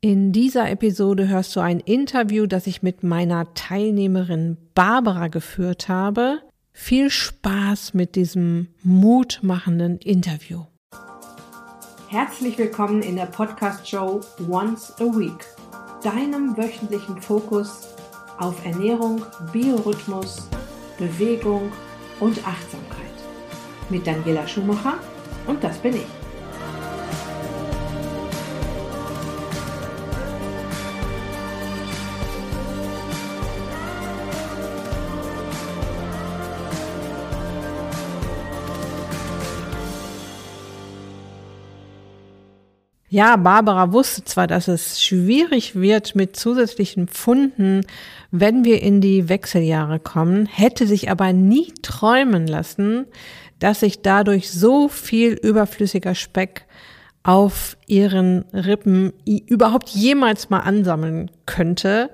In dieser Episode hörst du ein Interview, das ich mit meiner Teilnehmerin Barbara geführt habe. Viel Spaß mit diesem mutmachenden Interview. Herzlich willkommen in der Podcast-Show Once a Week, deinem wöchentlichen Fokus auf Ernährung, Biorhythmus, Bewegung und Achtsamkeit. Mit Daniela Schumacher und das bin ich. Ja, Barbara wusste zwar, dass es schwierig wird mit zusätzlichen Pfunden, wenn wir in die Wechseljahre kommen, hätte sich aber nie träumen lassen, dass sich dadurch so viel überflüssiger Speck auf ihren Rippen überhaupt jemals mal ansammeln könnte.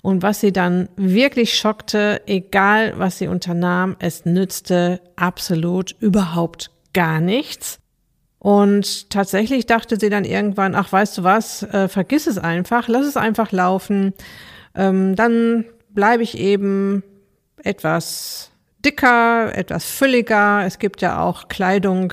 Und was sie dann wirklich schockte, egal was sie unternahm, es nützte absolut überhaupt gar nichts. Und tatsächlich dachte sie dann irgendwann, ach, weißt du was, äh, vergiss es einfach, lass es einfach laufen. Ähm, dann bleibe ich eben etwas dicker, etwas fülliger. Es gibt ja auch Kleidung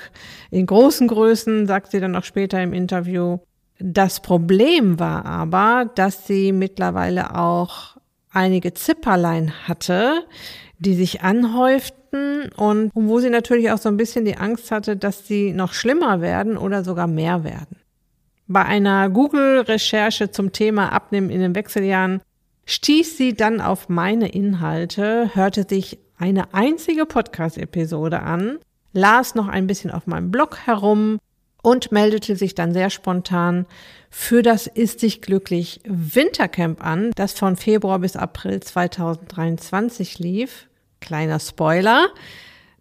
in großen Größen, sagt sie dann auch später im Interview. Das Problem war aber, dass sie mittlerweile auch einige Zipperlein hatte, die sich anhäuften und wo sie natürlich auch so ein bisschen die Angst hatte, dass sie noch schlimmer werden oder sogar mehr werden. Bei einer Google-Recherche zum Thema Abnehmen in den Wechseljahren stieß sie dann auf meine Inhalte, hörte sich eine einzige Podcast-Episode an, las noch ein bisschen auf meinem Blog herum und meldete sich dann sehr spontan für das Ist dich glücklich Wintercamp an, das von Februar bis April 2023 lief. Kleiner Spoiler.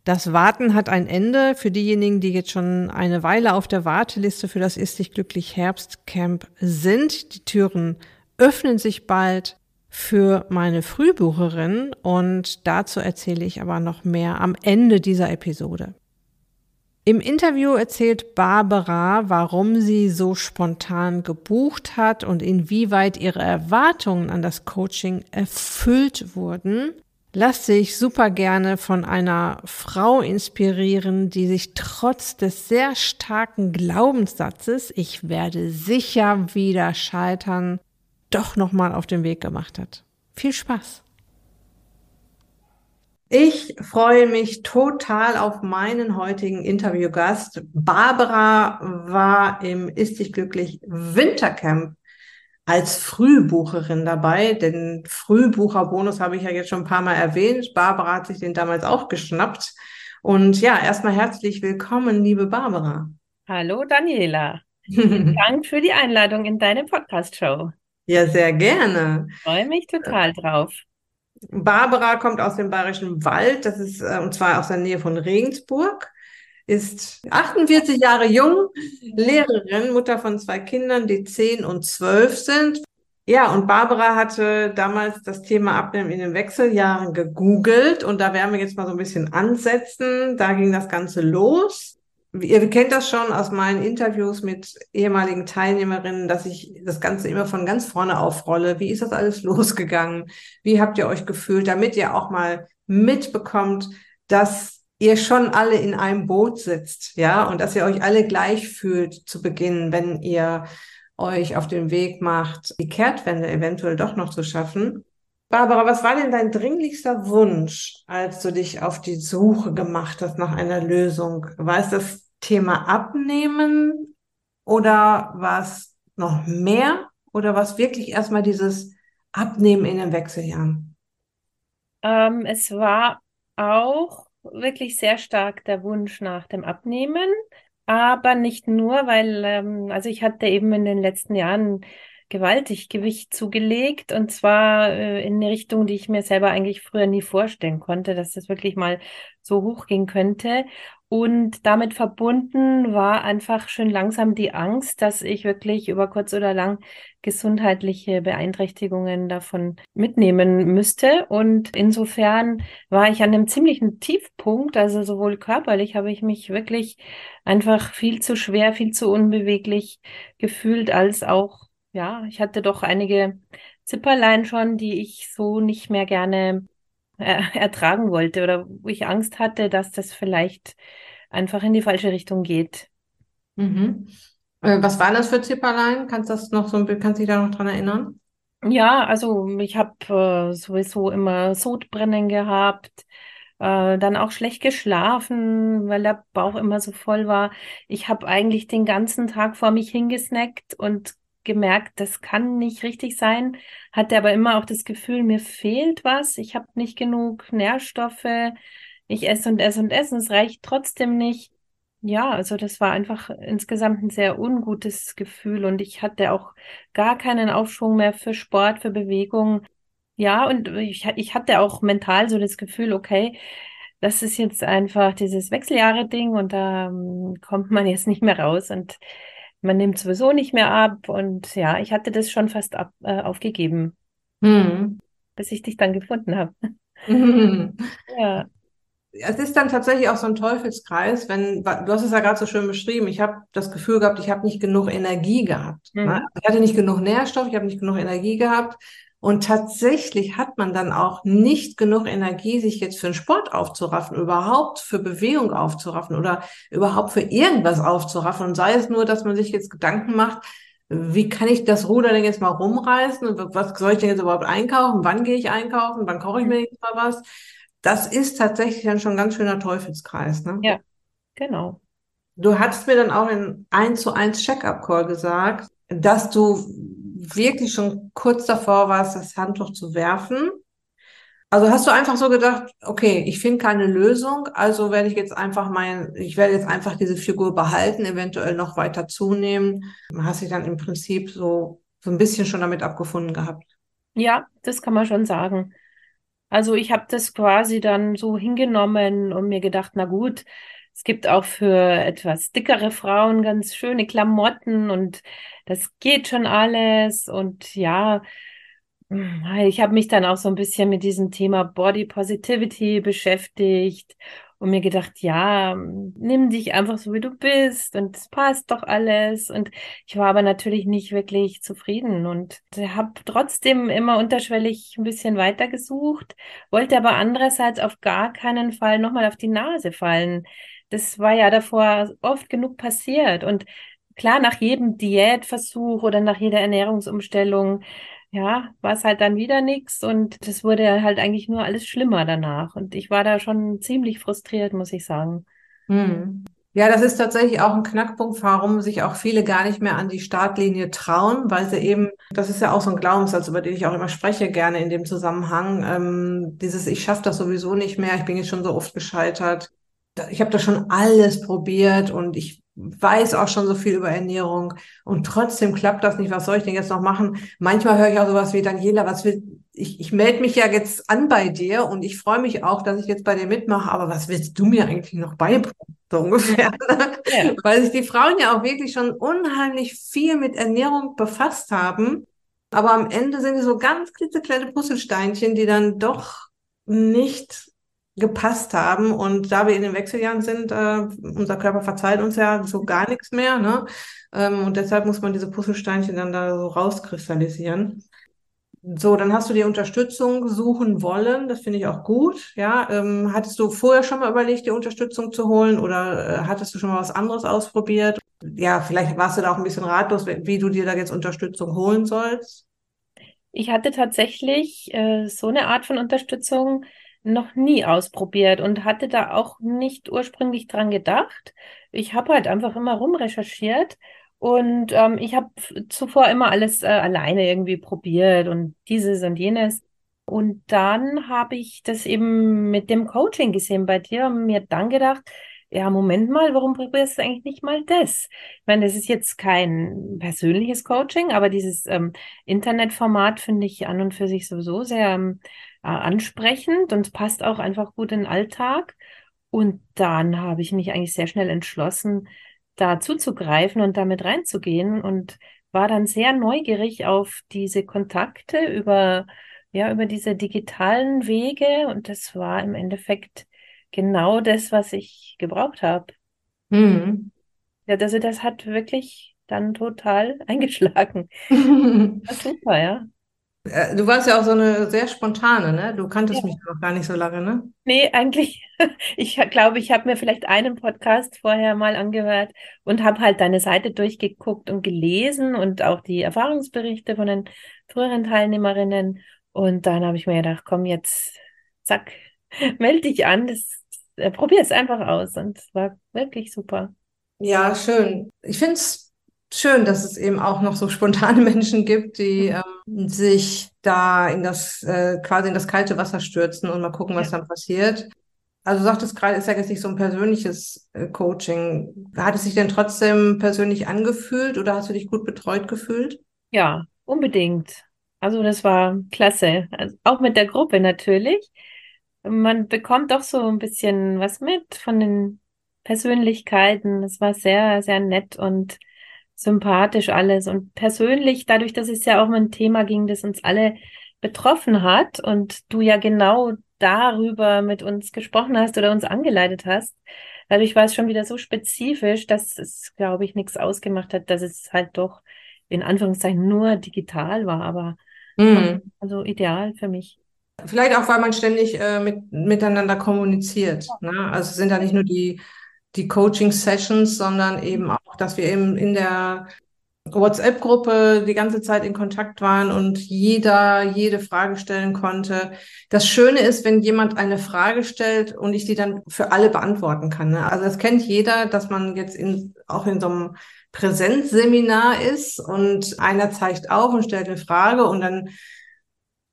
Das Warten hat ein Ende für diejenigen, die jetzt schon eine Weile auf der Warteliste für das Ist dich glücklich Herbstcamp sind. Die Türen öffnen sich bald für meine Frühbucherin und dazu erzähle ich aber noch mehr am Ende dieser Episode. Im Interview erzählt Barbara, warum sie so spontan gebucht hat und inwieweit ihre Erwartungen an das Coaching erfüllt wurden. Lass sich super gerne von einer Frau inspirieren, die sich trotz des sehr starken Glaubenssatzes, ich werde sicher wieder scheitern, doch nochmal auf den Weg gemacht hat. Viel Spaß! Ich freue mich total auf meinen heutigen Interviewgast. Barbara war im Ist dich glücklich Wintercamp als Frühbucherin dabei. Den Frühbucherbonus habe ich ja jetzt schon ein paar Mal erwähnt. Barbara hat sich den damals auch geschnappt. Und ja, erstmal herzlich willkommen, liebe Barbara. Hallo Daniela. Vielen Dank für die Einladung in deine Podcast-Show. Ja, sehr gerne. Freue mich total drauf. Barbara kommt aus dem Bayerischen Wald, das ist, äh, und zwar aus der Nähe von Regensburg, ist 48 Jahre jung, Lehrerin, Mutter von zwei Kindern, die 10 und 12 sind. Ja, und Barbara hatte damals das Thema Abnehmen in den Wechseljahren gegoogelt und da werden wir jetzt mal so ein bisschen ansetzen. Da ging das Ganze los. Ihr kennt das schon aus meinen Interviews mit ehemaligen Teilnehmerinnen, dass ich das Ganze immer von ganz vorne aufrolle. Wie ist das alles losgegangen? Wie habt ihr euch gefühlt, damit ihr auch mal mitbekommt, dass ihr schon alle in einem Boot sitzt, ja, und dass ihr euch alle gleich fühlt zu Beginn, wenn ihr euch auf den Weg macht, die Kehrtwende eventuell doch noch zu schaffen. Barbara, was war denn dein dringlichster Wunsch, als du dich auf die Suche gemacht hast nach einer Lösung? War es das Thema Abnehmen oder war es noch mehr oder war es wirklich erstmal dieses Abnehmen in den Wechseljahren? Ähm, es war auch wirklich sehr stark der Wunsch nach dem Abnehmen, aber nicht nur, weil, ähm, also ich hatte eben in den letzten Jahren gewaltig Gewicht zugelegt und zwar äh, in eine Richtung, die ich mir selber eigentlich früher nie vorstellen konnte, dass das wirklich mal so hoch gehen könnte. Und damit verbunden war einfach schön langsam die Angst, dass ich wirklich über kurz oder lang gesundheitliche Beeinträchtigungen davon mitnehmen müsste. Und insofern war ich an einem ziemlichen Tiefpunkt, also sowohl körperlich habe ich mich wirklich einfach viel zu schwer, viel zu unbeweglich gefühlt, als auch ja, ich hatte doch einige Zipperlein schon, die ich so nicht mehr gerne äh, ertragen wollte oder wo ich Angst hatte, dass das vielleicht einfach in die falsche Richtung geht. Mhm. Äh, was waren das für Zipperlein? Kannst das noch so, kannst dich da noch dran erinnern? Ja, also ich habe äh, sowieso immer Sodbrennen gehabt, äh, dann auch schlecht geschlafen, weil der Bauch immer so voll war. Ich habe eigentlich den ganzen Tag vor mich hingesnackt und gemerkt, das kann nicht richtig sein. Hatte aber immer auch das Gefühl, mir fehlt was. Ich habe nicht genug Nährstoffe. Ich esse und esse und esse. Es reicht trotzdem nicht. Ja, also das war einfach insgesamt ein sehr ungutes Gefühl und ich hatte auch gar keinen Aufschwung mehr für Sport, für Bewegung. Ja, und ich, ich hatte auch mental so das Gefühl, okay, das ist jetzt einfach dieses Wechseljahre-Ding und da ähm, kommt man jetzt nicht mehr raus und man nimmt sowieso nicht mehr ab und ja, ich hatte das schon fast ab, äh, aufgegeben, Hm. bis ich dich dann gefunden habe. Mhm. Ja. Es ist dann tatsächlich auch so ein Teufelskreis, wenn, du hast es ja gerade so schön beschrieben, ich habe das Gefühl gehabt, ich habe nicht genug Energie gehabt. Ne? Mhm. Ich hatte nicht genug Nährstoff, ich habe nicht genug Energie gehabt. Und tatsächlich hat man dann auch nicht genug Energie, sich jetzt für den Sport aufzuraffen, überhaupt für Bewegung aufzuraffen oder überhaupt für irgendwas aufzuraffen. Und sei es nur, dass man sich jetzt Gedanken macht, wie kann ich das Ruder denn jetzt mal rumreißen? Und was soll ich denn jetzt überhaupt einkaufen? Wann gehe ich einkaufen? Wann koche ich mir jetzt mal was? Das ist tatsächlich dann schon ein ganz schöner Teufelskreis, ne? Ja, genau. Du hattest mir dann auch in 1 zu 1 Check-up-Call gesagt, dass du wirklich schon kurz davor warst, das Handtuch zu werfen. Also hast du einfach so gedacht, okay, ich finde keine Lösung, also werde ich jetzt einfach mein, ich werde jetzt einfach diese Figur behalten, eventuell noch weiter zunehmen. Hast dich dann im Prinzip so, so ein bisschen schon damit abgefunden gehabt. Ja, das kann man schon sagen. Also ich habe das quasi dann so hingenommen und mir gedacht, na gut, es gibt auch für etwas dickere Frauen ganz schöne Klamotten und das geht schon alles. Und ja, ich habe mich dann auch so ein bisschen mit diesem Thema Body Positivity beschäftigt und mir gedacht, ja, nimm dich einfach so, wie du bist und es passt doch alles. Und ich war aber natürlich nicht wirklich zufrieden und habe trotzdem immer unterschwellig ein bisschen weitergesucht, wollte aber andererseits auf gar keinen Fall nochmal auf die Nase fallen. Das war ja davor oft genug passiert. Und klar, nach jedem Diätversuch oder nach jeder Ernährungsumstellung ja, war es halt dann wieder nichts und das wurde halt eigentlich nur alles schlimmer danach. Und ich war da schon ziemlich frustriert, muss ich sagen. Hm. Ja, das ist tatsächlich auch ein Knackpunkt, warum sich auch viele gar nicht mehr an die Startlinie trauen, weil sie eben, das ist ja auch so ein Glaubenssatz, über den ich auch immer spreche, gerne in dem Zusammenhang, ähm, dieses Ich schaffe das sowieso nicht mehr, ich bin jetzt schon so oft gescheitert. Ich habe da schon alles probiert und ich weiß auch schon so viel über Ernährung und trotzdem klappt das nicht. Was soll ich denn jetzt noch machen? Manchmal höre ich auch sowas wie Daniela, was will, ich, ich melde mich ja jetzt an bei dir und ich freue mich auch, dass ich jetzt bei dir mitmache, aber was willst du mir eigentlich noch beibringen? So ungefähr. Ja. Weil sich die Frauen ja auch wirklich schon unheimlich viel mit Ernährung befasst haben. Aber am Ende sind die so ganz klitzekleine Puzzlesteinchen, die dann doch nicht gepasst haben. Und da wir in den Wechseljahren sind, äh, unser Körper verzeiht uns ja so gar nichts mehr. Ne? Ähm, und deshalb muss man diese Puzzlesteinchen dann da so rauskristallisieren. So, dann hast du die Unterstützung suchen wollen. Das finde ich auch gut. Ja, ähm, hattest du vorher schon mal überlegt, die Unterstützung zu holen oder äh, hattest du schon mal was anderes ausprobiert? Ja, vielleicht warst du da auch ein bisschen ratlos, wie du dir da jetzt Unterstützung holen sollst. Ich hatte tatsächlich äh, so eine Art von Unterstützung noch nie ausprobiert und hatte da auch nicht ursprünglich dran gedacht. Ich habe halt einfach immer rumrecherchiert und ähm, ich habe zuvor immer alles äh, alleine irgendwie probiert und dieses und jenes. Und dann habe ich das eben mit dem Coaching gesehen bei dir und mir dann gedacht, ja, Moment mal, warum probierst du eigentlich nicht mal das? Ich meine, das ist jetzt kein persönliches Coaching, aber dieses ähm, Internetformat finde ich an und für sich sowieso sehr ähm, äh, ansprechend und passt auch einfach gut in den Alltag. Und dann habe ich mich eigentlich sehr schnell entschlossen, da zuzugreifen und damit reinzugehen und war dann sehr neugierig auf diese Kontakte über, ja, über diese digitalen Wege. Und das war im Endeffekt genau das, was ich gebraucht habe. Mhm. Ja, also das hat wirklich dann total eingeschlagen. Super, ja. Äh, du warst ja auch so eine sehr spontane, ne? Du kanntest ja. mich noch gar nicht so lange, ne? Nee, eigentlich, ich glaube, ich habe mir vielleicht einen Podcast vorher mal angehört und habe halt deine Seite durchgeguckt und gelesen und auch die Erfahrungsberichte von den früheren Teilnehmerinnen. Und dann habe ich mir gedacht, komm jetzt, zack, melde dich an, das, äh, probier es einfach aus. Und es war wirklich super. Ja, schön. Ich finde es schön, dass es eben auch noch so spontane Menschen gibt, die ähm, sich da in das äh, quasi in das kalte Wasser stürzen und mal gucken, was ja. dann passiert. Also du sagtest gerade, ist ja jetzt nicht so ein persönliches äh, Coaching. Hat es sich denn trotzdem persönlich angefühlt oder hast du dich gut betreut gefühlt? Ja, unbedingt. Also das war klasse. Also auch mit der Gruppe natürlich. Man bekommt doch so ein bisschen was mit von den Persönlichkeiten. Es war sehr, sehr nett und sympathisch alles und persönlich, dadurch, dass es ja auch um ein Thema ging, das uns alle betroffen hat und du ja genau darüber mit uns gesprochen hast oder uns angeleitet hast, dadurch war es schon wieder so spezifisch, dass es, glaube ich, nichts ausgemacht hat, dass es halt doch in Anführungszeichen nur digital war, aber mhm. also ideal für mich. Vielleicht auch, weil man ständig äh, mit, miteinander kommuniziert. Ne? Also es sind da nicht nur die die Coaching-Sessions, sondern eben auch, dass wir eben in der WhatsApp-Gruppe die ganze Zeit in Kontakt waren und jeder jede Frage stellen konnte. Das Schöne ist, wenn jemand eine Frage stellt und ich die dann für alle beantworten kann. Ne? Also das kennt jeder, dass man jetzt in, auch in so einem Präsenzseminar ist und einer zeigt auf und stellt eine Frage und dann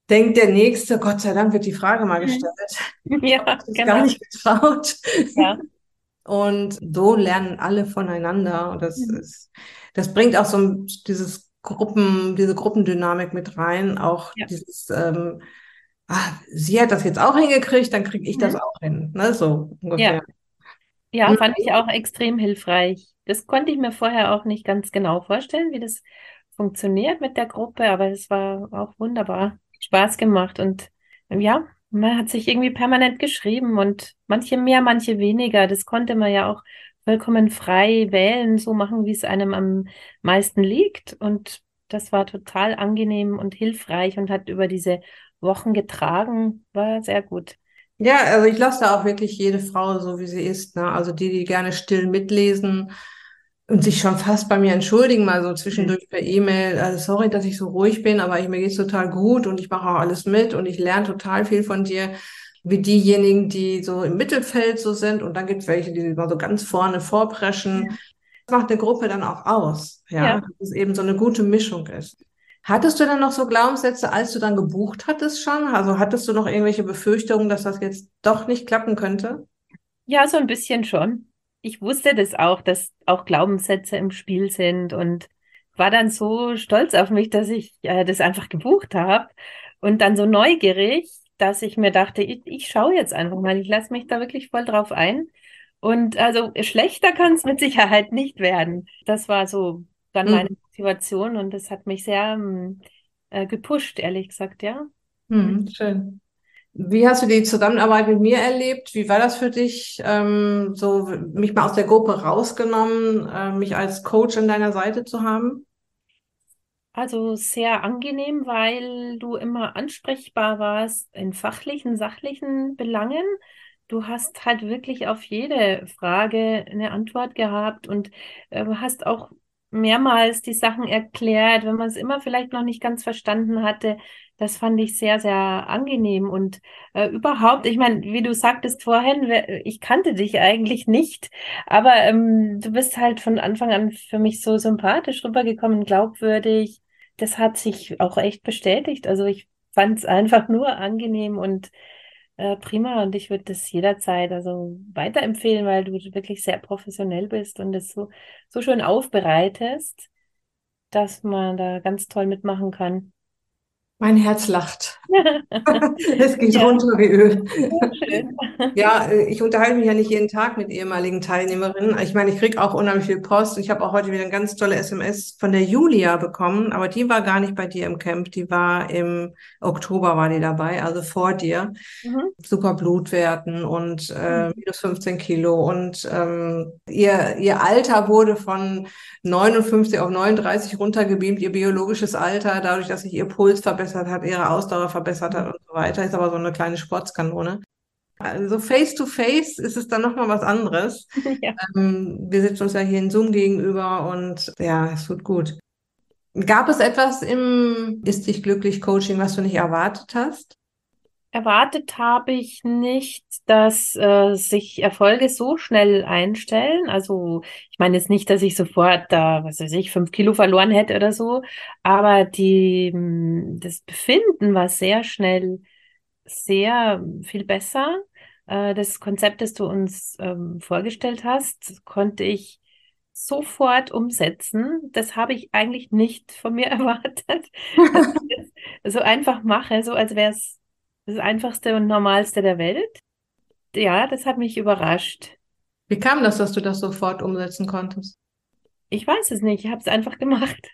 denkt der Nächste, Gott sei Dank wird die Frage mal mhm. gestellt. Ja, genau. Gar nicht getraut. Ja. Und so lernen alle voneinander. Und das mhm. ist, das bringt auch so dieses Gruppen, diese Gruppendynamik mit rein. Auch ja. dieses, ähm, ah, sie hat das jetzt auch hingekriegt, dann kriege ich mhm. das auch hin. Ne? So ungefähr. Ja. ja, fand ich auch extrem hilfreich. Das konnte ich mir vorher auch nicht ganz genau vorstellen, wie das funktioniert mit der Gruppe, aber es war auch wunderbar. Spaß gemacht und ja, man hat sich irgendwie permanent geschrieben und manche mehr, manche weniger. Das konnte man ja auch vollkommen frei wählen, so machen, wie es einem am meisten liegt. Und das war total angenehm und hilfreich und hat über diese Wochen getragen. War sehr gut. Ja, also ich lasse da auch wirklich jede Frau so, wie sie ist. Ne? Also die, die gerne still mitlesen und sich schon fast bei mir entschuldigen, mal so zwischendurch mhm. per E-Mail, also sorry, dass ich so ruhig bin, aber ich, mir geht's total gut und ich mache auch alles mit und ich lerne total viel von dir, wie diejenigen, die so im Mittelfeld so sind und dann gibt's welche, die mal so ganz vorne vorpreschen. Ja. Das macht eine Gruppe dann auch aus, ja, ja. dass es eben so eine gute Mischung ist. Hattest du dann noch so Glaubenssätze, als du dann gebucht hattest schon? Also hattest du noch irgendwelche Befürchtungen, dass das jetzt doch nicht klappen könnte? Ja, so ein bisschen schon ich wusste das auch, dass auch Glaubenssätze im Spiel sind und war dann so stolz auf mich, dass ich äh, das einfach gebucht habe und dann so neugierig, dass ich mir dachte, ich, ich schaue jetzt einfach mal, ich lasse mich da wirklich voll drauf ein. Und also schlechter kann es mit Sicherheit nicht werden. Das war so dann mhm. meine Motivation und das hat mich sehr ähm, äh, gepusht, ehrlich gesagt, ja. Mhm, schön. Wie hast du die Zusammenarbeit mit mir erlebt? Wie war das für dich, ähm, so mich mal aus der Gruppe rausgenommen, äh, mich als Coach an deiner Seite zu haben? Also sehr angenehm, weil du immer ansprechbar warst in fachlichen, sachlichen Belangen. Du hast halt wirklich auf jede Frage eine Antwort gehabt und äh, hast auch mehrmals die Sachen erklärt, wenn man es immer vielleicht noch nicht ganz verstanden hatte. Das fand ich sehr, sehr angenehm und äh, überhaupt, ich meine, wie du sagtest vorhin, ich kannte dich eigentlich nicht, aber ähm, du bist halt von Anfang an für mich so sympathisch rübergekommen, glaubwürdig. Das hat sich auch echt bestätigt. Also ich fand es einfach nur angenehm und äh, prima und ich würde das jederzeit also weiterempfehlen, weil du wirklich sehr professionell bist und es so, so schön aufbereitest, dass man da ganz toll mitmachen kann. Mein Herz lacht. Es geht ja. runter wie Öl. Ja, äh, ich unterhalte mich ja nicht jeden Tag mit ehemaligen Teilnehmerinnen. Ich meine, ich kriege auch unheimlich viel Post. Ich habe auch heute wieder eine ganz tolle SMS von der Julia bekommen, aber die war gar nicht bei dir im Camp. Die war im Oktober war die dabei, also vor dir. Mhm. Super Blutwerten und äh, mhm. minus 15 Kilo. Und ähm, ihr, ihr Alter wurde von 59 auf 39 runtergebeamt, ihr biologisches Alter, dadurch, dass sich ihr Puls verbessert hat, ihre Ausdauer verbessert hat und so weiter. Ist aber so eine kleine Sportskanone. Also face to face ist es dann nochmal was anderes. Ja. Ähm, wir sitzen uns ja hier in Zoom gegenüber und ja, es tut gut. Gab es etwas im Ist dich glücklich Coaching, was du nicht erwartet hast? Erwartet habe ich nicht, dass äh, sich Erfolge so schnell einstellen. Also ich meine jetzt nicht, dass ich sofort da, was weiß ich, fünf Kilo verloren hätte oder so, aber die, das Befinden war sehr schnell sehr viel besser. Äh, das Konzept, das du uns ähm, vorgestellt hast, konnte ich sofort umsetzen. Das habe ich eigentlich nicht von mir erwartet, dass ich das so einfach mache, so als wäre es das einfachste und normalste der Welt. Ja, das hat mich überrascht. Wie kam das, dass du das sofort umsetzen konntest? Ich weiß es nicht, ich habe es einfach gemacht.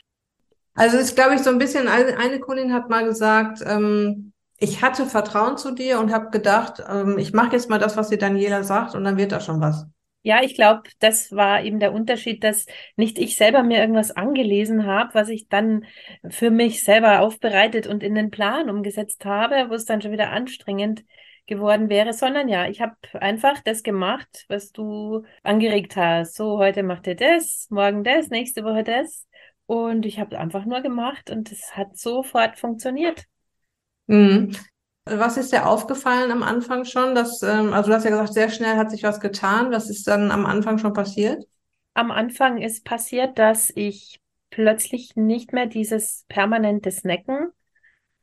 Also ist, glaube ich, so ein bisschen, eine Kundin hat mal gesagt, ähm, ich hatte Vertrauen zu dir und habe gedacht, ähm, ich mache jetzt mal das, was dir Daniela sagt und dann wird da schon was. Ja, ich glaube, das war eben der Unterschied, dass nicht ich selber mir irgendwas angelesen habe, was ich dann für mich selber aufbereitet und in den Plan umgesetzt habe, wo es dann schon wieder anstrengend geworden wäre, sondern ja, ich habe einfach das gemacht, was du angeregt hast. So, heute macht ihr das, morgen das, nächste Woche das. Und ich habe einfach nur gemacht und es hat sofort funktioniert. Mhm. Was ist dir aufgefallen am Anfang schon? Dass, ähm, also du hast ja gesagt, sehr schnell hat sich was getan. Was ist dann am Anfang schon passiert? Am Anfang ist passiert, dass ich plötzlich nicht mehr dieses permanente Snacken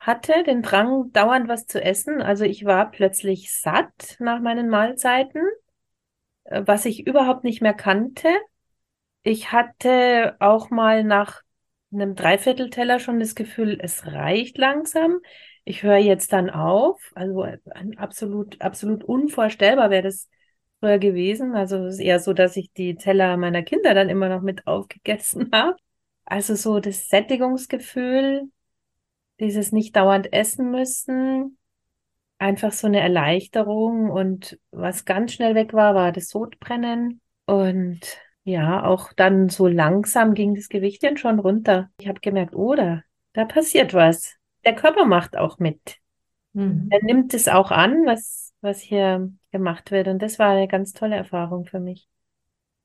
hatte, den Drang, dauernd was zu essen. Also ich war plötzlich satt nach meinen Mahlzeiten, äh, was ich überhaupt nicht mehr kannte. Ich hatte auch mal nach einem Dreiviertelteller schon das Gefühl, es reicht langsam ich höre jetzt dann auf. Also absolut, absolut unvorstellbar wäre das früher gewesen. Also es ist eher so, dass ich die Teller meiner Kinder dann immer noch mit aufgegessen habe. Also so das Sättigungsgefühl, dieses nicht dauernd essen müssen, einfach so eine Erleichterung und was ganz schnell weg war, war das Sodbrennen und ja, auch dann so langsam ging das Gewicht dann schon runter. Ich habe gemerkt, oh, da, da passiert was der Körper macht auch mit. Mhm. Er nimmt es auch an, was, was hier gemacht wird. Und das war eine ganz tolle Erfahrung für mich.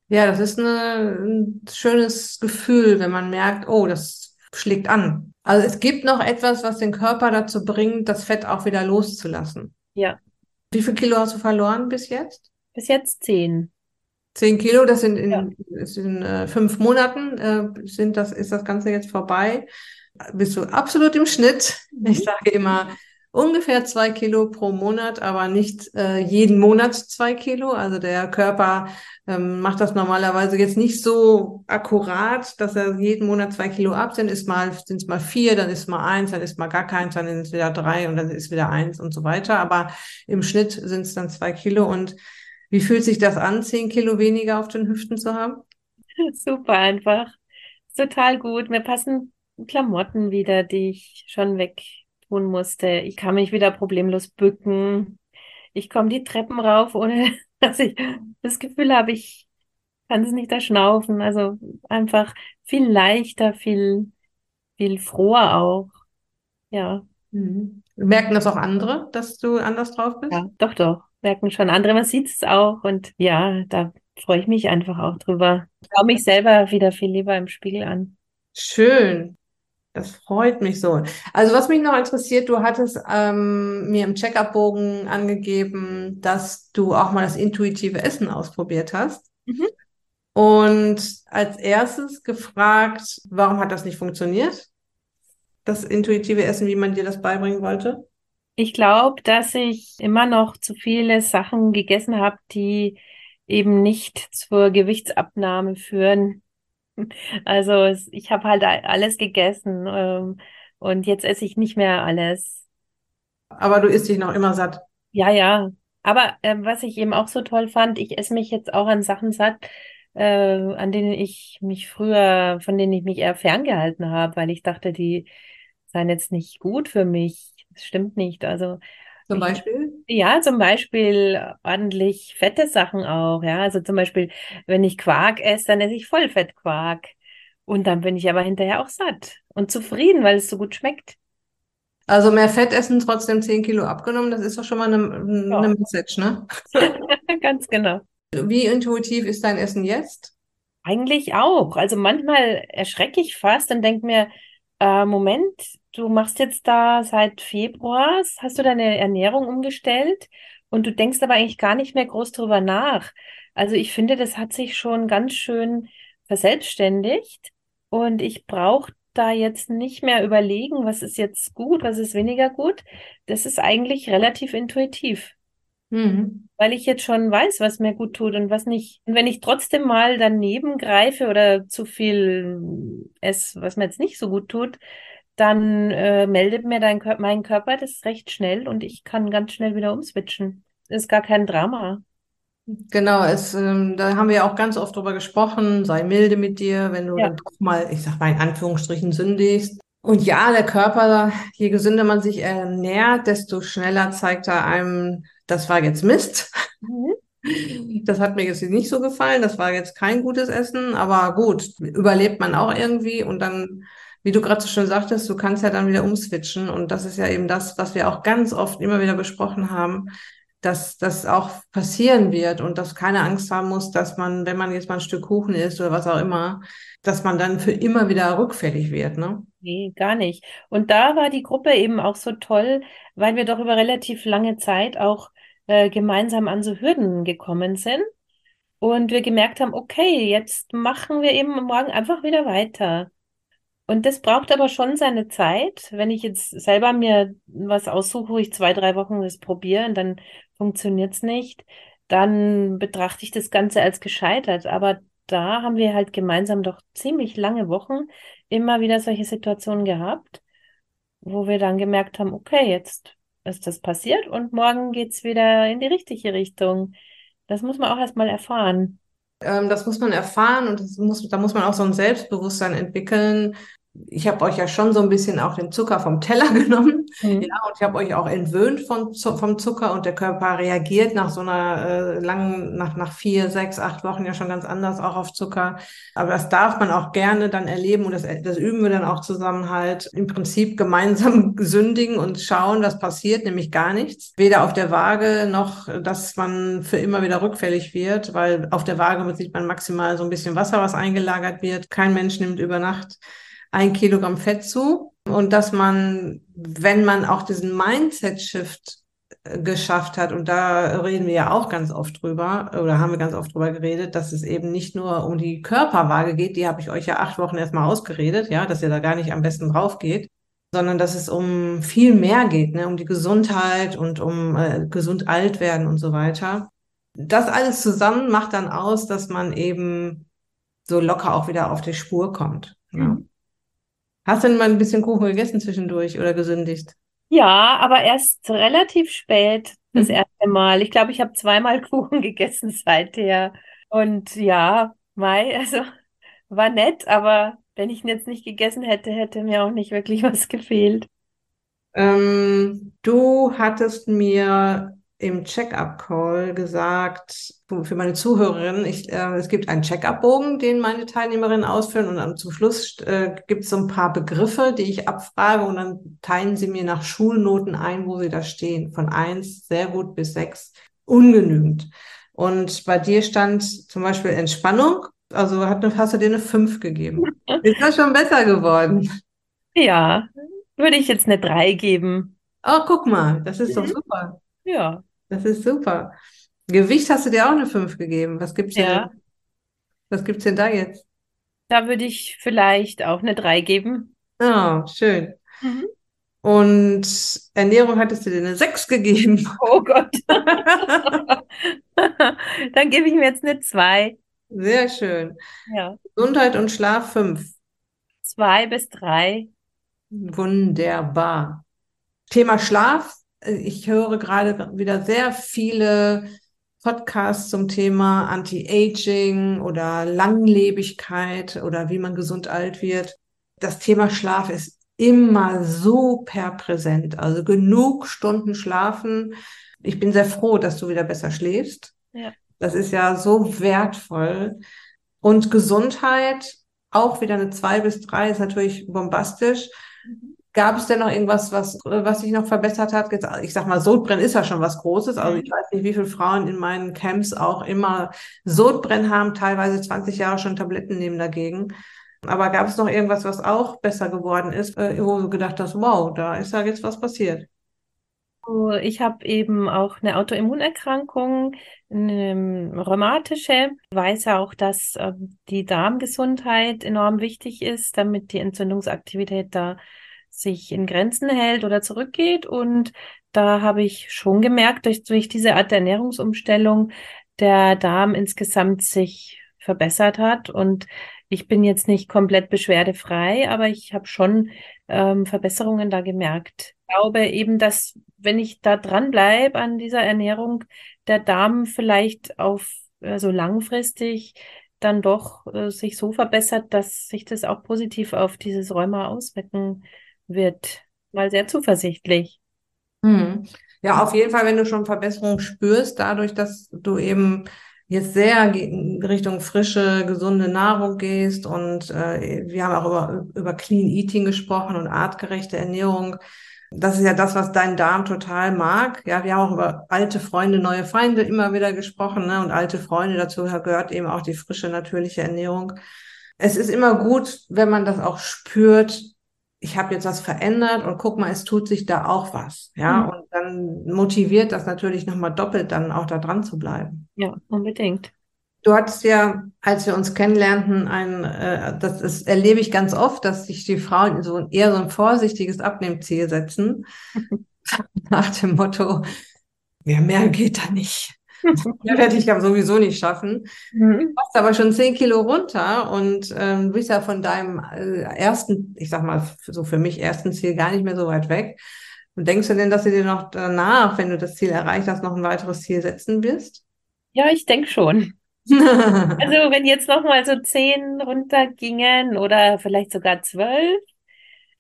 Ja, das ist eine, ein schönes Gefühl, wenn man merkt, oh, das schlägt an. Also es gibt noch etwas, was den Körper dazu bringt, das Fett auch wieder loszulassen. Ja. Wie viel Kilo hast du verloren bis jetzt? Bis jetzt zehn. Zehn Kilo, das sind in, ja. in äh, fünf Monaten, äh, sind das, ist das Ganze jetzt vorbei bist du absolut im Schnitt. Mhm. Ich sage immer ungefähr zwei Kilo pro Monat, aber nicht äh, jeden Monat zwei Kilo. Also der Körper ähm, macht das normalerweise jetzt nicht so akkurat, dass er jeden Monat zwei Kilo ab sind. Ist mal sind es mal vier, dann ist mal eins, dann ist mal gar keins, dann ist es wieder drei und dann ist wieder eins und so weiter. Aber im Schnitt sind es dann zwei Kilo. Und wie fühlt sich das an, zehn Kilo weniger auf den Hüften zu haben? Super einfach. Total gut. Mir passen Klamotten wieder, die ich schon weg tun musste. Ich kann mich wieder problemlos bücken. Ich komme die Treppen rauf, ohne dass ich das Gefühl habe, ich kann es nicht erschnaufen. Also einfach viel leichter, viel, viel froher auch. Ja. Mhm. Merken das auch andere, dass du anders drauf bist? Ja, doch, doch. Merken schon andere. Man sieht es auch. Und ja, da freue ich mich einfach auch drüber. Ich schaue mich selber wieder viel lieber im Spiegel an. Schön. Das freut mich so. Also was mich noch interessiert, du hattest ähm, mir im Checkup-Bogen angegeben, dass du auch mal das intuitive Essen ausprobiert hast. Mhm. Und als erstes gefragt, warum hat das nicht funktioniert? Das intuitive Essen, wie man dir das beibringen wollte? Ich glaube, dass ich immer noch zu viele Sachen gegessen habe, die eben nicht zur Gewichtsabnahme führen. Also ich habe halt alles gegessen, ähm, Und jetzt esse ich nicht mehr alles. Aber du isst dich noch immer satt. Ja, ja. Aber äh, was ich eben auch so toll fand, ich esse mich jetzt auch an Sachen satt, äh, an denen ich mich früher, von denen ich mich eher ferngehalten habe, weil ich dachte, die seien jetzt nicht gut für mich. Das stimmt nicht. Also Zum Beispiel? ja, zum Beispiel ordentlich fette Sachen auch. Ja, also zum Beispiel, wenn ich Quark esse, dann esse ich Vollfettquark. Und dann bin ich aber hinterher auch satt und zufrieden, weil es so gut schmeckt. Also mehr Fett essen, trotzdem 10 Kilo abgenommen, das ist doch schon mal eine, Ja. eine Message, ne? Ganz genau. Wie intuitiv ist dein Essen jetzt? Eigentlich auch. Also manchmal erschrecke ich fast und denke mir, äh, Moment, du machst jetzt da seit Februar, hast du deine Ernährung umgestellt und du denkst aber eigentlich gar nicht mehr groß drüber nach. Also ich finde, das hat sich schon ganz schön verselbstständigt und ich brauche da jetzt nicht mehr überlegen, was ist jetzt gut, was ist weniger gut. Das ist eigentlich relativ intuitiv. Mhm. Weil ich jetzt schon weiß, was mir gut tut und was nicht. Und wenn ich trotzdem mal daneben greife oder zu viel esse, was mir jetzt nicht so gut tut, dann äh, meldet mir dein mein Körper das recht schnell und ich kann ganz schnell wieder umswitchen. Ist gar kein Drama. Genau, es, ähm, da haben wir auch ganz oft drüber gesprochen, sei milde mit dir, wenn du Ja. dann doch mal, ich sag mal in Anführungsstrichen, sündigst. Und ja, der Körper, je gesünder man sich ernährt, desto schneller zeigt er einem, das war jetzt Mist. Mhm. Das hat mir jetzt nicht so gefallen, das war jetzt kein gutes Essen, aber gut, überlebt man auch irgendwie und dann, wie du gerade so schön sagtest, du kannst ja dann wieder umswitchen und das ist ja eben das, was wir auch ganz oft immer wieder besprochen haben, dass das auch passieren wird und dass keine Angst haben muss, dass man, wenn man jetzt mal ein Stück Kuchen isst oder was auch immer, dass man dann für immer wieder rückfällig wird, ne? Nee, gar nicht. Und da war die Gruppe eben auch so toll, weil wir doch über relativ lange Zeit auch äh, gemeinsam an so Hürden gekommen sind und wir gemerkt haben, okay, jetzt machen wir eben morgen einfach wieder weiter. Und das braucht aber schon seine Zeit. Wenn ich jetzt selber mir was aussuche, wo ich zwei, drei Wochen das probiere und dann funktioniert's nicht, dann betrachte ich das Ganze als gescheitert. Aber da haben wir halt gemeinsam doch ziemlich lange Wochen immer wieder solche Situationen gehabt, wo wir dann gemerkt haben, okay, jetzt ist das passiert und morgen geht's wieder in die richtige Richtung. Das muss man auch erstmal erfahren. Ähm, das muss man erfahren und muss, da muss man auch so ein Selbstbewusstsein entwickeln. Ich habe euch ja schon so ein bisschen auch den Zucker vom Teller genommen. Mhm. Ja, und ich habe euch auch entwöhnt von, Zu- vom Zucker und der Körper reagiert nach so einer äh, langen, nach, nach vier, sechs, acht Wochen ja schon ganz anders auch auf Zucker. Aber das darf man auch gerne dann erleben und das, das üben wir dann auch zusammen halt im Prinzip gemeinsam sündigen und schauen, was passiert, nämlich gar nichts. Weder auf der Waage noch, dass man für immer wieder rückfällig wird, weil auf der Waage sieht man maximal so ein bisschen Wasser, was eingelagert wird. Kein Mensch nimmt über Nacht ein Kilogramm Fett zu. Und dass man, wenn man auch diesen Mindset-Shift äh, geschafft hat, und da reden wir ja auch ganz oft drüber, oder haben wir ganz oft drüber geredet, dass es eben nicht nur um die Körperwaage geht, die habe ich euch ja acht Wochen erstmal ausgeredet, ja, dass ihr da gar nicht am besten drauf geht, sondern dass es um viel mehr geht, ne, um die Gesundheit und um äh, gesund alt werden und so weiter. Das alles zusammen macht dann aus, dass man eben so locker auch wieder auf die Spur kommt. Ja. Mhm. Hast du denn mal ein bisschen Kuchen gegessen zwischendurch oder gesündigt? Ja, aber erst relativ spät das Mhm. erste Mal. Ich glaube, ich habe zweimal Kuchen gegessen seither. Und ja, Mai, also war nett, aber wenn ich ihn jetzt nicht gegessen hätte, hätte mir auch nicht wirklich was gefehlt. Ähm, du hattest mir im Check-up-Call gesagt, für meine Zuhörerinnen, ich, äh, es gibt einen Check-up-Bogen, den meine Teilnehmerinnen ausfüllen und dann zum Schluss äh, gibt es so ein paar Begriffe, die ich abfrage und dann teilen sie mir nach Schulnoten ein, wo sie da stehen. Von eins sehr gut bis sechs ungenügend. Und bei dir stand zum Beispiel Entspannung, also hat, eine- hast du dir eine fünf gegeben. Ist das schon besser geworden? Ja, würde ich jetzt eine 3 geben. Oh, guck mal, das ist doch Mhm. super. Ja, Das ist super. Gewicht hast du dir auch eine 5 gegeben. Was gibt's denn, ja, was gibt's denn da jetzt? da würde ich vielleicht auch eine 3 geben. Oh, schön. Mhm. Und Ernährung hattest du dir eine 6 gegeben. Oh Gott. Dann gebe ich mir jetzt eine 2. Sehr schön. Ja, Gesundheit und Schlaf 5. 2 bis 3. Wunderbar. Thema Schlaf. Ich höre gerade wieder sehr viele Podcasts zum Thema Anti-Aging oder Langlebigkeit oder wie man gesund alt wird. Das Thema Schlaf ist immer super präsent. Also genug Stunden schlafen. Ich bin sehr froh, dass du wieder besser schläfst. Ja. Das ist ja so wertvoll. Und Gesundheit, auch wieder eine zwei bis drei, ist natürlich bombastisch. Mhm. Gab es denn noch irgendwas, was, was sich noch verbessert hat? Ich sag mal, Sodbrennen ist ja schon was Großes. Also mhm. ich weiß nicht, wie viele Frauen in meinen Camps auch immer Sodbrennen haben, teilweise 20 Jahre schon Tabletten nehmen dagegen. Aber gab es noch irgendwas, was auch besser geworden ist, äh, wo du gedacht hast, wow, da ist ja jetzt was passiert? Ich habe eben auch eine Autoimmunerkrankung, eine rheumatische. Ich weiß ja auch, dass äh, die Darmgesundheit enorm wichtig ist, damit die Entzündungsaktivität da sich in Grenzen hält oder zurückgeht. Und da habe ich schon gemerkt, durch, durch diese Art der Ernährungsumstellung der Darm insgesamt sich verbessert hat. Und ich bin jetzt nicht komplett beschwerdefrei, aber ich habe schon ähm, Verbesserungen da gemerkt. Ich glaube eben, dass wenn ich da dran bleibe an dieser Ernährung, der Darm vielleicht auf also langfristig dann doch äh, sich so verbessert, dass sich das auch positiv auf dieses Rheuma auswirken wird. Mal sehr zuversichtlich. Hm. Ja, auf jeden Fall, wenn du schon Verbesserungen spürst, dadurch, dass du eben jetzt sehr Richtung frische, gesunde Nahrung gehst und äh, wir haben auch über, über Clean Eating gesprochen und artgerechte Ernährung. Das ist ja das, was dein Darm total mag. Ja, wir haben auch über alte Freunde, neue Feinde immer wieder gesprochen, ne? Und alte Freunde, dazu gehört eben auch die frische, natürliche Ernährung. Es ist immer gut, wenn man das auch spürt, ich habe jetzt was verändert und guck mal, es tut sich da auch was. Ja, mhm. und dann motiviert das natürlich nochmal doppelt, dann auch da dran zu bleiben. Ja, unbedingt. Du hattest ja, als wir uns kennenlernten, ein, äh, das ist, erlebe ich ganz oft, dass sich die Frauen so eher so ein vorsichtiges Abnehmziel setzen. nach dem Motto, ja, mehr geht da nicht. ja, werde ich ja sowieso nicht schaffen. Mhm. Du hast aber schon zehn Kilo runter und ähm, bist ja von deinem äh, ersten, ich sag mal, so für mich ersten Ziel gar nicht mehr so weit weg. Und denkst du denn, dass du dir noch danach, wenn du das Ziel erreicht hast, noch ein weiteres Ziel setzen wirst? Ja, ich denke schon. also wenn jetzt noch mal so zehn runtergingen oder vielleicht sogar zwölf,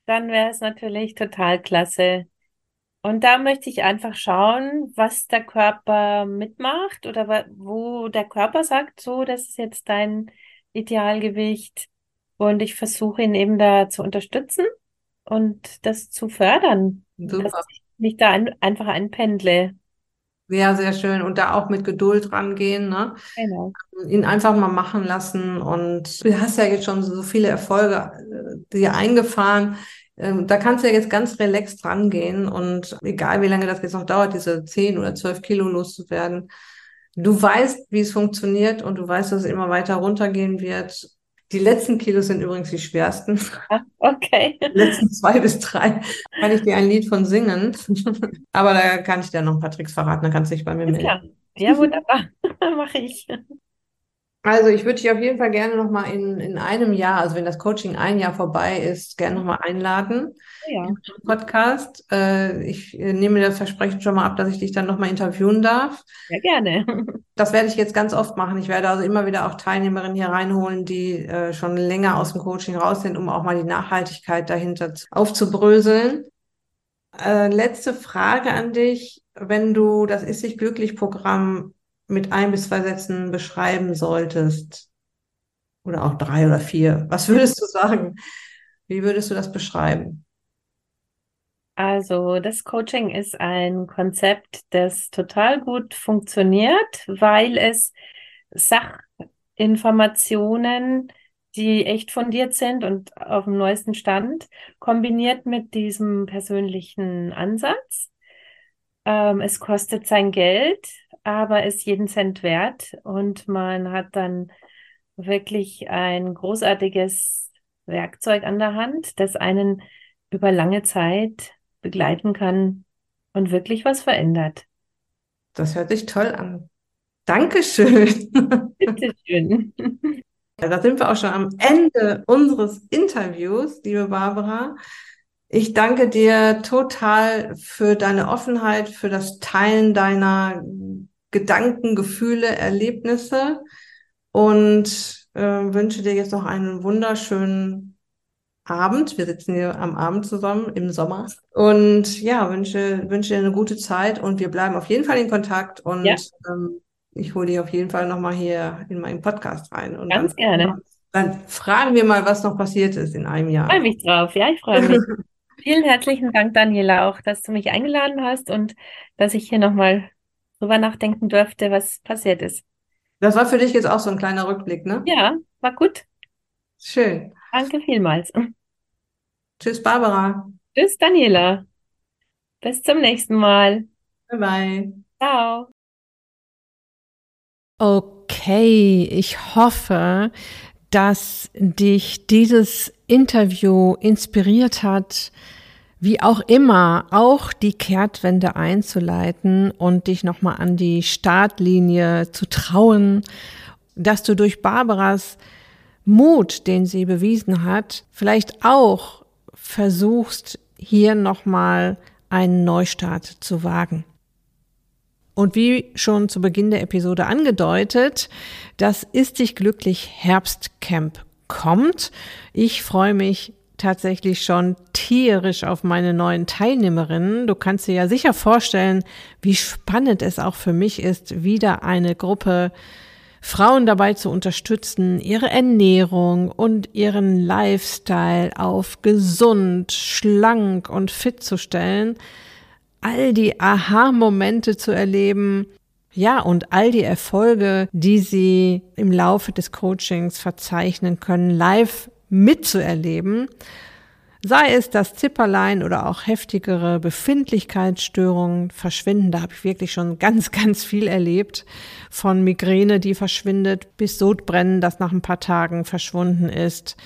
dann wäre es natürlich total klasse. Und da möchte ich einfach schauen, was der Körper mitmacht oder wo der Körper sagt, so, das ist jetzt dein Idealgewicht. Und ich versuche ihn eben da zu unterstützen und das zu fördern, Super. dass ich mich da ein, einfach einpendle. Ja, sehr schön. Und da auch mit Geduld rangehen, ne? Genau. Ihn einfach mal machen lassen. Und du hast ja jetzt schon so viele Erfolge äh, dir eingefahren. Ähm, da kannst du ja jetzt ganz relaxed rangehen und egal wie lange das jetzt noch dauert, diese 10 oder 12 Kilo loszuwerden, du weißt, wie es funktioniert und du weißt, dass es immer weiter runtergehen wird. Die letzten Kilos sind übrigens die schwersten. Ah, okay. Die letzten zwei bis drei kann ich dir ein Lied von singen. Aber da kann ich dir noch ein paar Tricks verraten, dann kannst du dich bei mir melden. Ja, ja wunderbar. Mache ich. Also ich würde dich auf jeden Fall gerne nochmal in, in einem Jahr, also wenn das Coaching ein Jahr vorbei ist, gerne nochmal einladen. Ja. Podcast. Äh, ich äh, nehme das Versprechen schon mal ab, dass ich dich dann nochmal interviewen darf. Ja, gerne. Das werde ich jetzt ganz oft machen. Ich werde also immer wieder auch Teilnehmerinnen hier reinholen, die äh, schon länger aus dem Coaching raus sind, um auch mal die Nachhaltigkeit dahinter aufzubröseln. Letzte Frage an dich. Wenn du das Ist sich glücklich Programm mit ein bis zwei Sätzen beschreiben solltest, oder auch drei oder vier, was würdest du sagen? Wie würdest du das beschreiben? Also das Coaching ist ein Konzept, das total gut funktioniert, weil es Sachinformationen, die echt fundiert sind und auf dem neuesten Stand, kombiniert mit diesem persönlichen Ansatz. Ähm, es kostet sein Geld, aber ist jeden Cent wert und man hat dann wirklich ein großartiges Werkzeug an der Hand, das einen über lange Zeit begleiten kann und wirklich was verändert. Das hört sich toll an. Dankeschön. Bitteschön. Da sind wir auch schon am Ende unseres Interviews, liebe Barbara. Ich danke dir total für deine Offenheit, für das Teilen deiner Gedanken, Gefühle, Erlebnisse und äh, wünsche dir jetzt noch einen wunderschönen Abend. Wir sitzen hier am Abend zusammen im Sommer und ja, wünsche, wünsche dir eine gute Zeit und wir bleiben auf jeden Fall in Kontakt und ja. ähm, ich hole dich auf jeden Fall nochmal hier in meinen Podcast rein. Und Ganz dann, gerne. Dann fragen wir mal, was noch passiert ist in einem Jahr. Ich freue mich drauf, ja, ich freue mich. Vielen herzlichen Dank, Daniela, auch, dass du mich eingeladen hast und dass ich hier nochmal drüber nachdenken durfte, was passiert ist. Das war für dich jetzt auch so ein kleiner Rückblick, ne? Ja, war gut. Schön. Danke vielmals. Tschüss, Barbara. Tschüss, Daniela. Bis zum nächsten Mal. Bye bye. Ciao. Okay, ich hoffe, dass dich dieses Interview inspiriert hat, wie auch immer, auch die Kehrtwende einzuleiten und dich nochmal an die Startlinie zu trauen, dass du durch Barbaras Mut, den sie bewiesen hat, vielleicht auch versuchst, hier nochmal einen Neustart zu wagen. Und wie schon zu Beginn der Episode angedeutet, das Ist dich glücklich Herbstcamp kommt. Ich freue mich tatsächlich schon tierisch auf meine neuen Teilnehmerinnen. Du kannst dir ja sicher vorstellen, wie spannend es auch für mich ist, wieder eine Gruppe Frauen dabei zu unterstützen, ihre Ernährung und ihren Lifestyle auf gesund, schlank und fit zu stellen, all die Aha-Momente zu erleben, ja, und all die Erfolge, die sie im Laufe des Coachings verzeichnen können, live mitzuerleben, sei es das Zipperlein oder auch heftigere Befindlichkeitsstörungen verschwinden. Da habe ich wirklich schon ganz, ganz viel erlebt. Von Migräne, die verschwindet, bis Sodbrennen, das nach ein paar Tagen verschwunden ist.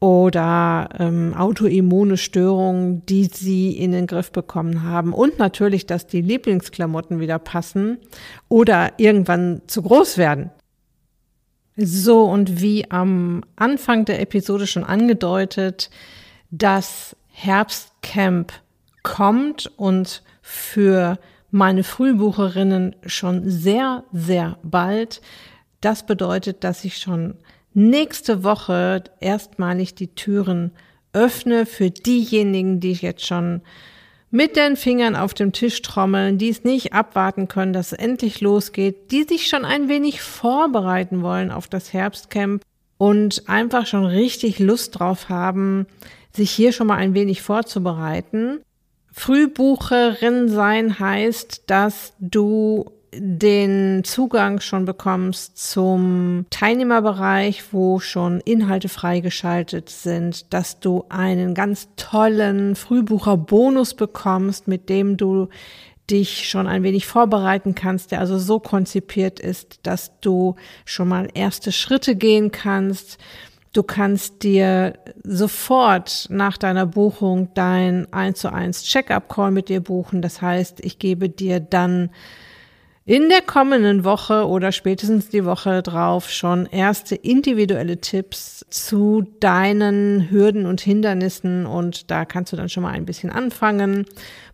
Oder ähm, autoimmune Störungen, die sie in den Griff bekommen haben. Und natürlich, dass die Lieblingsklamotten wieder passen oder irgendwann zu groß werden. So, und wie am Anfang der Episode schon angedeutet, das Herbstcamp kommt und für meine Frühbucherinnen schon sehr, sehr bald. Das bedeutet, dass ich schon nächste Woche erstmalig die Türen öffne für diejenigen, die ich jetzt schon mit den Fingern auf dem Tisch trommeln, die es nicht abwarten können, dass es endlich losgeht, die sich schon ein wenig vorbereiten wollen auf das Herbstcamp und einfach schon richtig Lust drauf haben, sich hier schon mal ein wenig vorzubereiten. Frühbucherin sein heißt, dass du den Zugang schon bekommst zum Teilnehmerbereich, wo schon Inhalte freigeschaltet sind, dass du einen ganz tollen Frühbucherbonus bekommst, mit dem du dich schon ein wenig vorbereiten kannst, der also so konzipiert ist, dass du schon mal erste Schritte gehen kannst. Du kannst dir sofort nach deiner Buchung dein 1 zu 1 Check-up-Call mit dir buchen. Das heißt, ich gebe dir dann in der kommenden Woche oder spätestens die Woche drauf schon erste individuelle Tipps zu deinen Hürden und Hindernissen. Und da kannst du dann schon mal ein bisschen anfangen.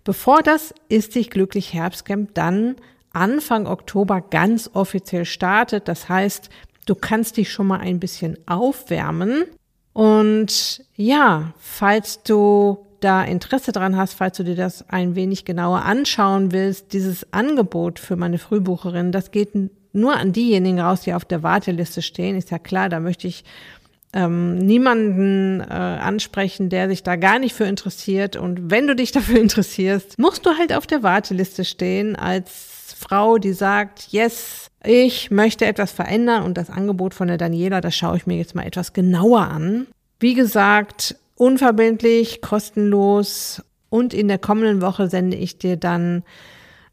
Bevor das Ist dich glücklich Herbstcamp dann Anfang Oktober ganz offiziell startet, das heißt, du kannst dich schon mal ein bisschen aufwärmen. Und ja, falls du da Interesse dran hast, falls du dir das ein wenig genauer anschauen willst, dieses Angebot für meine Frühbucherin, das geht nur an diejenigen raus, die auf der Warteliste stehen. Ist ja klar, da möchte ich ähm, niemanden äh, ansprechen, der sich da gar nicht für interessiert. Und wenn du dich dafür interessierst, musst du halt auf der Warteliste stehen als Frau, die sagt, yes, ich möchte etwas verändern und das Angebot von der Daniela, das schaue ich mir jetzt mal etwas genauer an. Wie gesagt, unverbindlich, kostenlos und in der kommenden Woche sende ich dir dann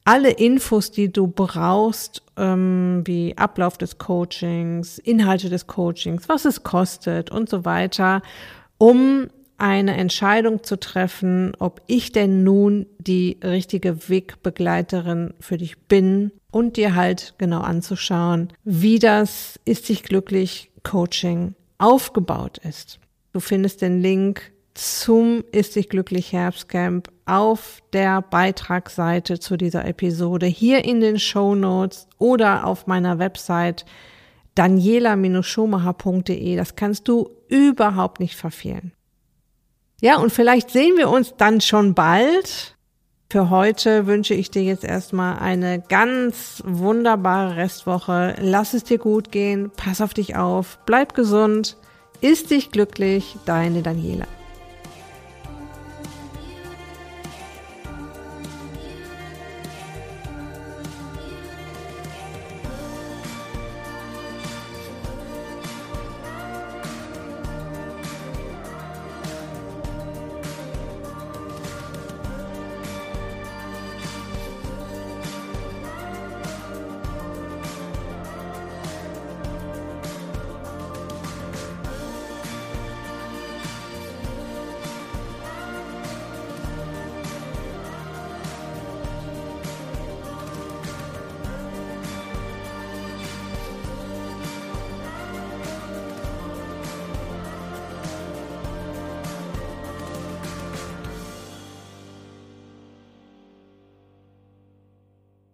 alle Infos, die du brauchst, ähm, wie Ablauf des Coachings, Inhalte des Coachings, was es kostet und so weiter, um eine Entscheidung zu treffen, ob ich denn nun die richtige Wegbegleiterin für dich bin und dir halt genau anzuschauen, wie das Ist dich glücklich Coaching aufgebaut ist. Du findest den Link zum Ist dich glücklich Herbstcamp auf der Beitragsseite zu dieser Episode, hier in den Show Notes oder auf meiner Website daniela-schomacher.de. Das kannst du überhaupt nicht verfehlen. Ja, und vielleicht sehen wir uns dann schon bald. Für heute wünsche ich dir jetzt erstmal eine ganz wunderbare Restwoche. Lass es dir gut gehen, pass auf dich auf, bleib gesund, ist dich glücklich, deine Daniela.